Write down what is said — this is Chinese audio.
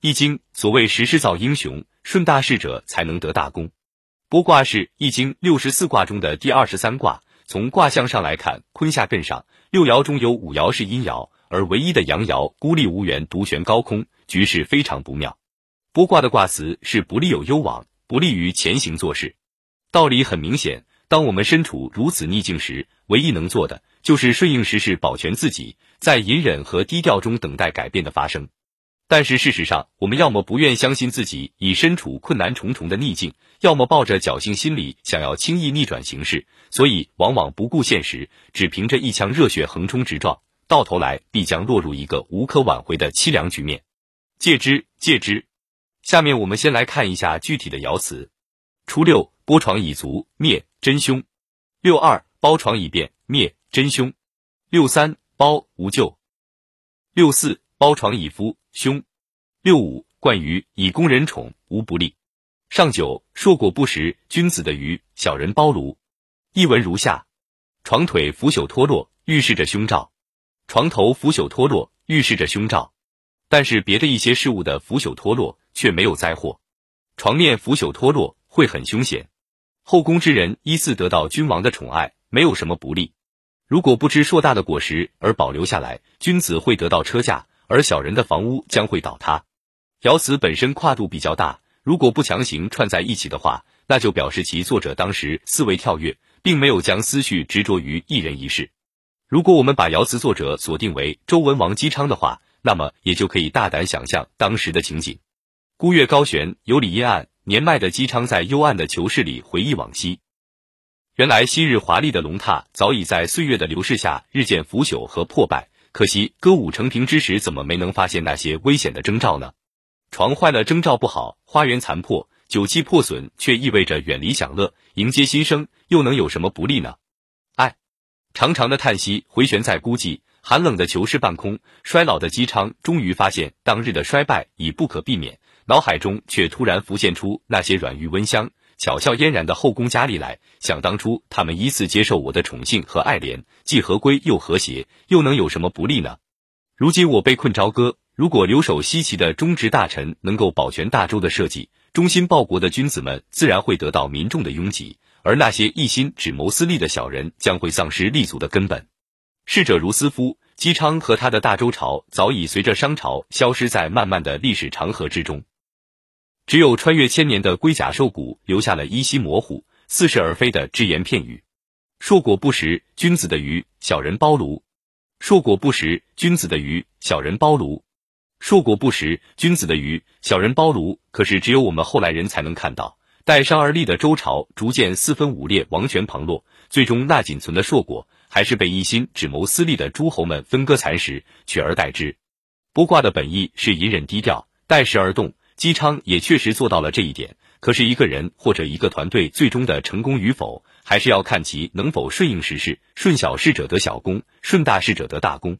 易经所谓时势造英雄，顺大势者才能得大功。剥卦是易经六十四卦中的第二十三卦。从卦象上来看，坤下艮上，六爻中有五爻是阴爻，而唯一的阳爻孤立无援，独悬高空，局势非常不妙。剥卦的卦辞是不利有攸往，不利于前行做事。道理很明显，当我们身处如此逆境时，唯一能做的就是顺应时势，保全自己，在隐忍和低调中等待改变的发生。但是事实上，我们要么不愿相信自己已身处困难重重的逆境，要么抱着侥幸心理，想要轻易逆转形势，所以往往不顾现实，只凭着一腔热血横冲直撞，到头来必将落入一个无可挽回的凄凉局面。戒之，戒之。下面我们先来看一下具体的爻辞：初六，剥床以足，灭，真凶；六二，包床以便，灭，真凶；六三，包无咎；六四，包床以夫。凶，六五冠于以供人宠，无不利。上九硕果不食，君子的鱼，小人包炉。译文如下：床腿腐朽脱落，预示着凶兆；床头腐朽脱落，预示着凶兆。但是别的一些事物的腐朽脱落却没有灾祸。床面腐朽脱落会很凶险。后宫之人依次得到君王的宠爱，没有什么不利。如果不知硕大的果实而保留下来，君子会得到车驾。而小人的房屋将会倒塌。爻辞本身跨度比较大，如果不强行串在一起的话，那就表示其作者当时思维跳跃，并没有将思绪执着于一人一事。如果我们把爻辞作者锁定为周文王姬昌的话，那么也就可以大胆想象当时的情景：孤月高悬，有里阴暗，年迈的姬昌在幽暗的囚室里回忆往昔。原来昔日华丽的龙榻，早已在岁月的流逝下日渐腐朽和破败。可惜歌舞升平之时，怎么没能发现那些危险的征兆呢？床坏了，征兆不好；花园残破，酒器破损，却意味着远离享乐，迎接新生，又能有什么不利呢？唉，长长的叹息回旋在孤寂寒冷的囚室半空，衰老的姬昌终于发现当日的衰败已不可避免，脑海中却突然浮现出那些软玉温香。巧笑嫣然的后宫佳丽来，想当初他们依次接受我的宠幸和爱怜，既合规又和谐，又能有什么不利呢？如今我被困朝歌，如果留守西岐的忠直大臣能够保全大周的社稷，忠心报国的君子们自然会得到民众的拥挤，而那些一心只谋私利的小人将会丧失立足的根本。逝者如斯夫，姬昌和他的大周朝早已随着商朝消失在漫漫的历史长河之中。只有穿越千年的龟甲兽骨留下了依稀模糊、似是而非的只言片语。硕果不食，君子的鱼，小人包炉。硕果不食，君子的鱼，小人包炉。硕果不食，君子的鱼，小人包炉。可是只有我们后来人才能看到，待商而立的周朝逐渐四分五裂，王权旁落，最终那仅存的硕果，还是被一心只谋私利的诸侯们分割蚕食，取而代之。卜卦的本意是隐忍低调，待时而动。姬昌也确实做到了这一点，可是一个人或者一个团队最终的成功与否，还是要看其能否顺应时势，顺小事者得小功，顺大事者得大功。